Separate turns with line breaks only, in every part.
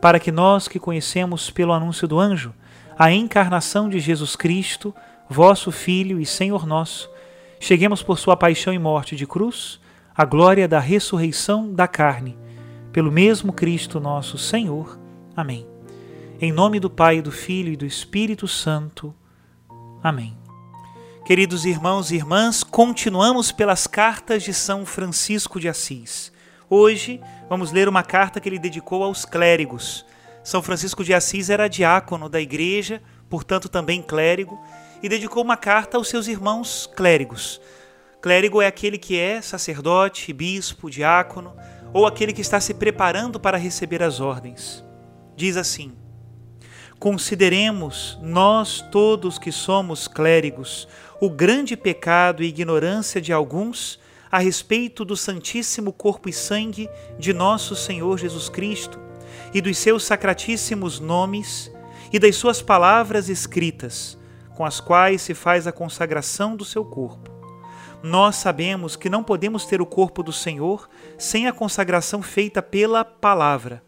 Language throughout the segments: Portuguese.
para que nós que conhecemos pelo anúncio do anjo a encarnação de Jesus Cristo, vosso Filho e Senhor nosso, cheguemos por sua paixão e morte de cruz à glória da ressurreição da carne, pelo mesmo Cristo nosso Senhor. Amém. Em nome do Pai, do Filho e do Espírito Santo. Amém. Queridos irmãos e irmãs, continuamos pelas cartas de São Francisco de Assis. Hoje vamos ler uma carta que ele dedicou aos clérigos. São Francisco de Assis era diácono da igreja, portanto também clérigo, e dedicou uma carta aos seus irmãos clérigos. Clérigo é aquele que é sacerdote, bispo, diácono, ou aquele que está se preparando para receber as ordens. Diz assim: Consideremos, nós todos que somos clérigos, o grande pecado e ignorância de alguns a respeito do Santíssimo Corpo e Sangue de nosso Senhor Jesus Cristo e dos seus sacratíssimos nomes e das suas palavras escritas, com as quais se faz a consagração do seu corpo. Nós sabemos que não podemos ter o corpo do Senhor sem a consagração feita pela palavra.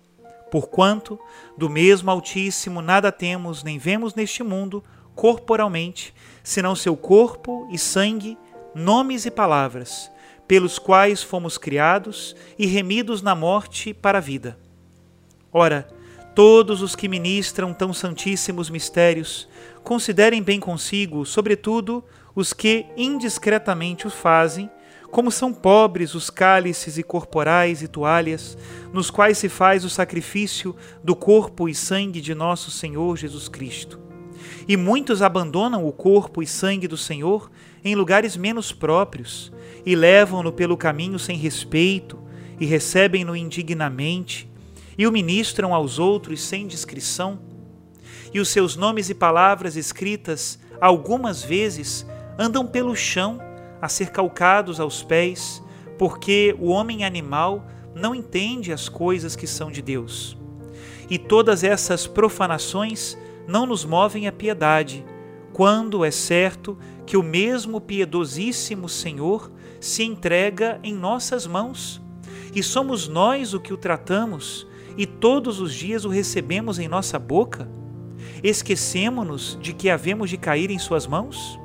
Porquanto, do mesmo Altíssimo nada temos nem vemos neste mundo, corporalmente, senão seu corpo e sangue, nomes e palavras, pelos quais fomos criados e remidos na morte para a vida. Ora, todos os que ministram tão santíssimos mistérios, considerem bem consigo, sobretudo, os que indiscretamente o fazem, como são pobres os cálices e corporais e toalhas, nos quais se faz o sacrifício do corpo e sangue de nosso Senhor Jesus Cristo. E muitos abandonam o corpo e sangue do Senhor em lugares menos próprios, e levam-no pelo caminho sem respeito, e recebem-no indignamente, e o ministram aos outros sem discrição. E os seus nomes e palavras escritas, algumas vezes, andam pelo chão, a ser calcados aos pés, porque o homem animal não entende as coisas que são de Deus. E todas essas profanações não nos movem a piedade, quando é certo que o mesmo piedosíssimo Senhor se entrega em nossas mãos, e somos nós o que o tratamos, e todos os dias o recebemos em nossa boca? Esquecemos-nos de que havemos de cair em suas mãos?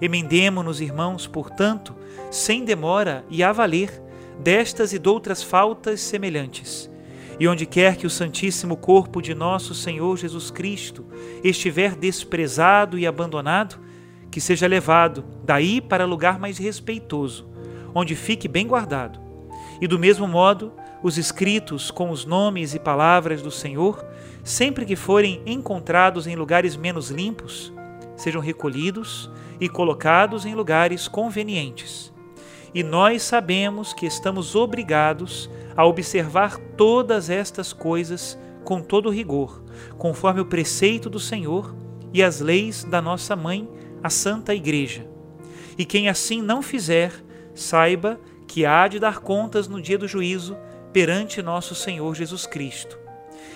Emendemo-nos, irmãos, portanto, sem demora e a valer, destas e doutras faltas semelhantes. E onde quer que o Santíssimo Corpo de nosso Senhor Jesus Cristo estiver desprezado e abandonado, que seja levado daí para lugar mais respeitoso, onde fique bem guardado. E do mesmo modo, os escritos com os nomes e palavras do Senhor, sempre que forem encontrados em lugares menos limpos, sejam recolhidos e colocados em lugares convenientes. E nós sabemos que estamos obrigados a observar todas estas coisas com todo rigor, conforme o preceito do Senhor e as leis da nossa mãe a Santa Igreja. E quem assim não fizer, saiba que há de dar contas no dia do juízo perante nosso Senhor Jesus Cristo.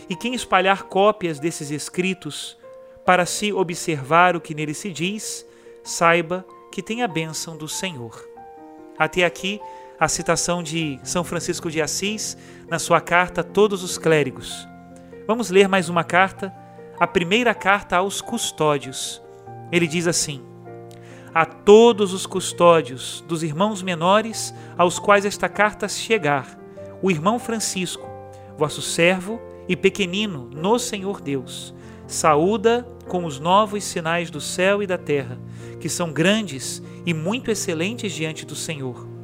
E quem espalhar cópias desses escritos para se observar o que nele se diz, saiba que tem a bênção do Senhor. Até aqui a citação de São Francisco de Assis na sua carta a todos os clérigos. Vamos ler mais uma carta, a primeira carta aos custódios. Ele diz assim: A todos os custódios dos irmãos menores aos quais esta carta chegar, o irmão Francisco, vosso servo e pequenino no Senhor Deus, saúda com os novos sinais do céu e da terra, que são grandes e muito excelentes diante do Senhor,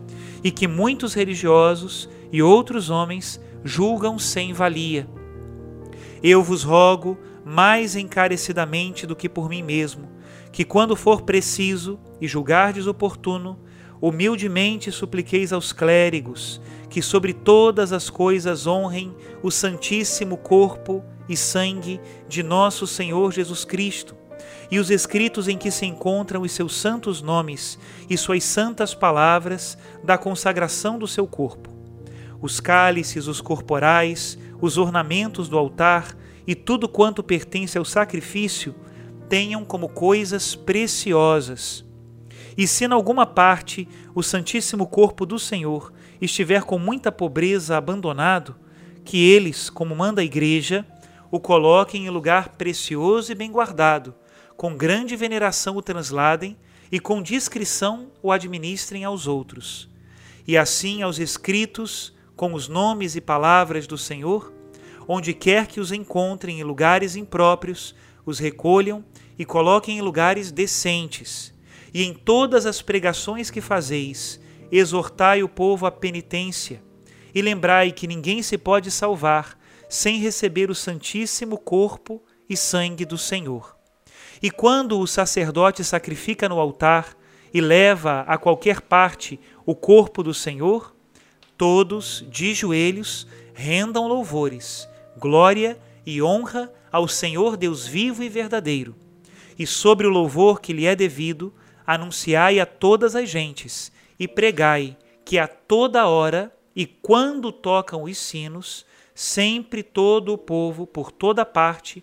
e que muitos religiosos e outros homens julgam sem valia. Eu vos rogo, mais encarecidamente do que por mim mesmo, que quando for preciso e julgardes oportuno, humildemente supliqueis aos clérigos que sobre todas as coisas honrem o Santíssimo Corpo e Sangue de nosso Senhor Jesus Cristo, e os escritos em que se encontram os seus santos nomes e suas santas palavras da consagração do seu corpo. Os cálices, os corporais, os ornamentos do altar e tudo quanto pertence ao sacrifício tenham como coisas preciosas. E se em alguma parte o Santíssimo Corpo do Senhor estiver com muita pobreza abandonado, que eles, como manda a Igreja, o coloquem em lugar precioso e bem guardado, com grande veneração o transladem e com discrição o administrem aos outros. E assim aos escritos, com os nomes e palavras do Senhor, onde quer que os encontrem em lugares impróprios, os recolham e coloquem em lugares decentes. E em todas as pregações que fazeis, exortai o povo à penitência, e lembrai que ninguém se pode salvar sem receber o santíssimo corpo e sangue do Senhor. E quando o sacerdote sacrifica no altar e leva a qualquer parte o corpo do Senhor, todos, de joelhos, rendam louvores, glória e honra ao Senhor Deus vivo e verdadeiro. E sobre o louvor que lhe é devido, anunciai a todas as gentes e pregai que a toda hora e quando tocam os sinos, sempre todo o povo, por toda parte,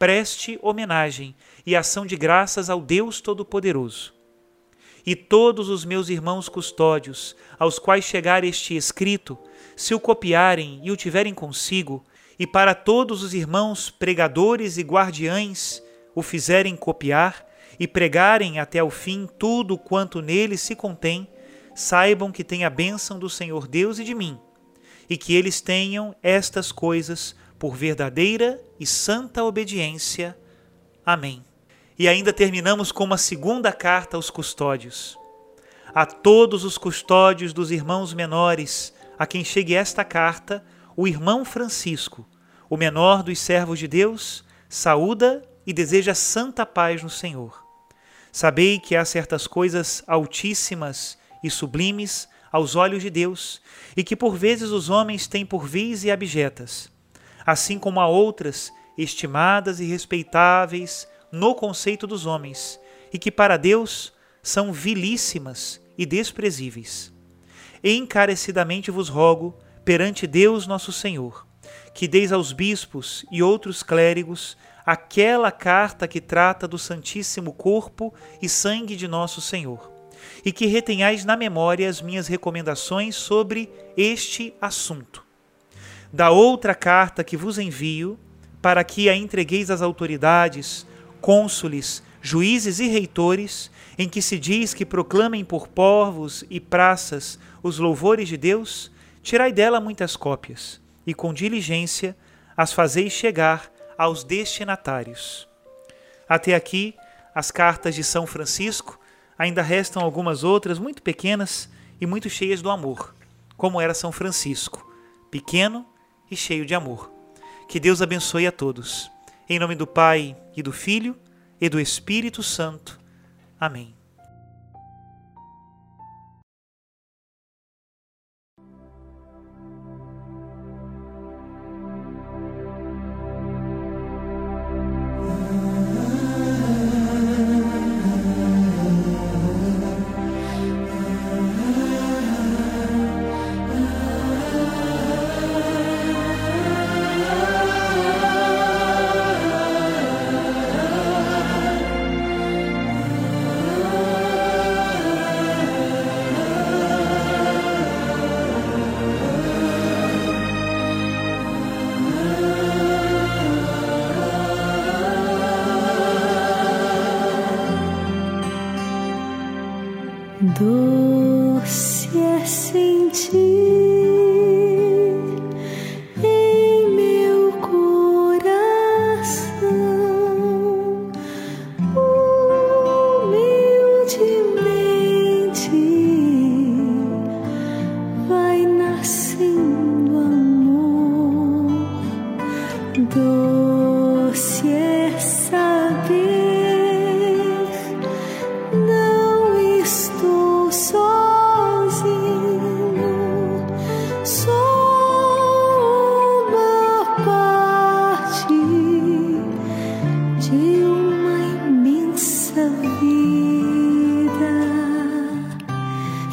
preste homenagem e ação de graças ao Deus Todo-Poderoso. E todos os meus irmãos custódios, aos quais chegar este escrito, se o copiarem e o tiverem consigo, e para todos os irmãos pregadores e guardiães o fizerem copiar, e pregarem até o fim tudo quanto nele se contém, saibam que tem a bênção do Senhor Deus e de mim, e que eles tenham estas coisas por verdadeira e santa obediência. Amém. E ainda terminamos com uma segunda carta aos custódios. A todos os custódios dos irmãos menores, a quem chegue esta carta, o irmão Francisco, o menor dos servos de Deus, saúda e deseja santa paz no Senhor. Sabei que há certas coisas altíssimas e sublimes aos olhos de Deus, e que por vezes os homens têm por vis e abjetas, assim como há outras estimadas e respeitáveis no conceito dos homens, e que para Deus são vilíssimas e desprezíveis. Encarecidamente vos rogo, perante Deus nosso Senhor, que deis aos bispos e outros clérigos aquela carta que trata do Santíssimo Corpo e Sangue de nosso Senhor e que retenhais na memória as minhas recomendações sobre este assunto. Da outra carta que vos envio, para que a entregueis às autoridades, cônsules, juízes e reitores, em que se diz que proclamem por povos e praças os louvores de Deus, tirai dela muitas cópias, e com diligência as fazeis chegar aos destinatários. Até aqui, as cartas de São Francisco, ainda restam algumas outras muito pequenas e muito cheias do amor, como era São Francisco, pequeno e cheio de amor. Que Deus abençoe a todos. Em nome do Pai e do Filho e do Espírito Santo. Amém.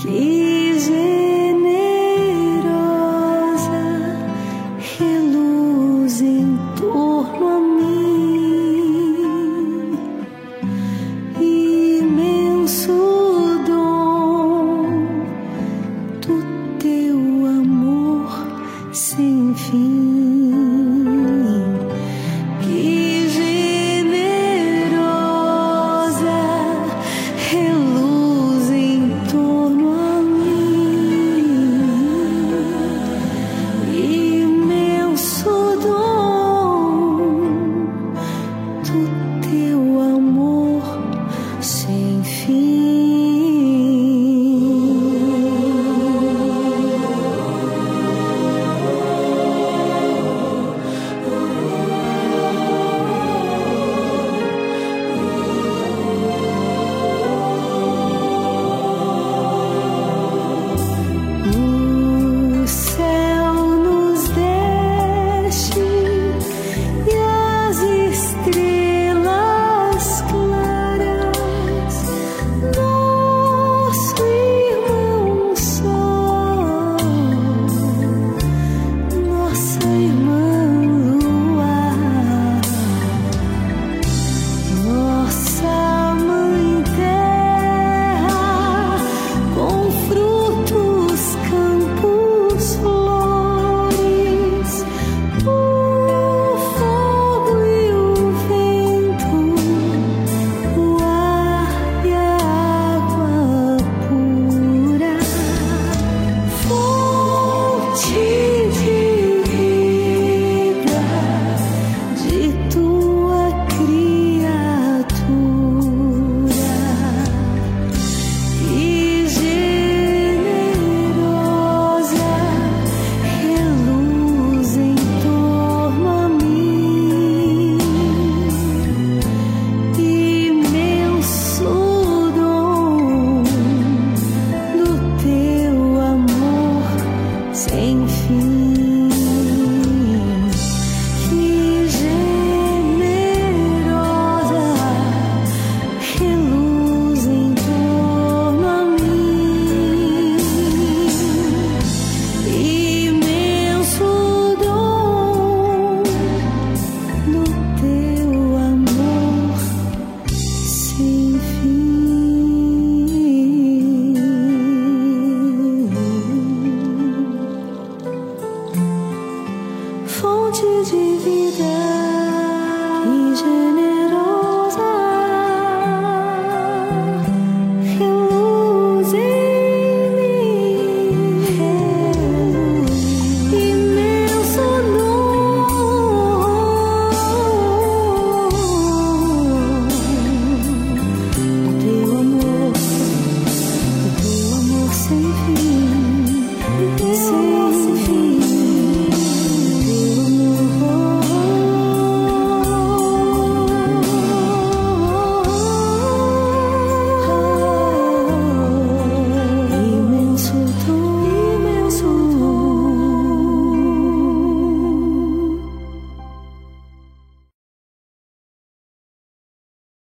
She sem fim.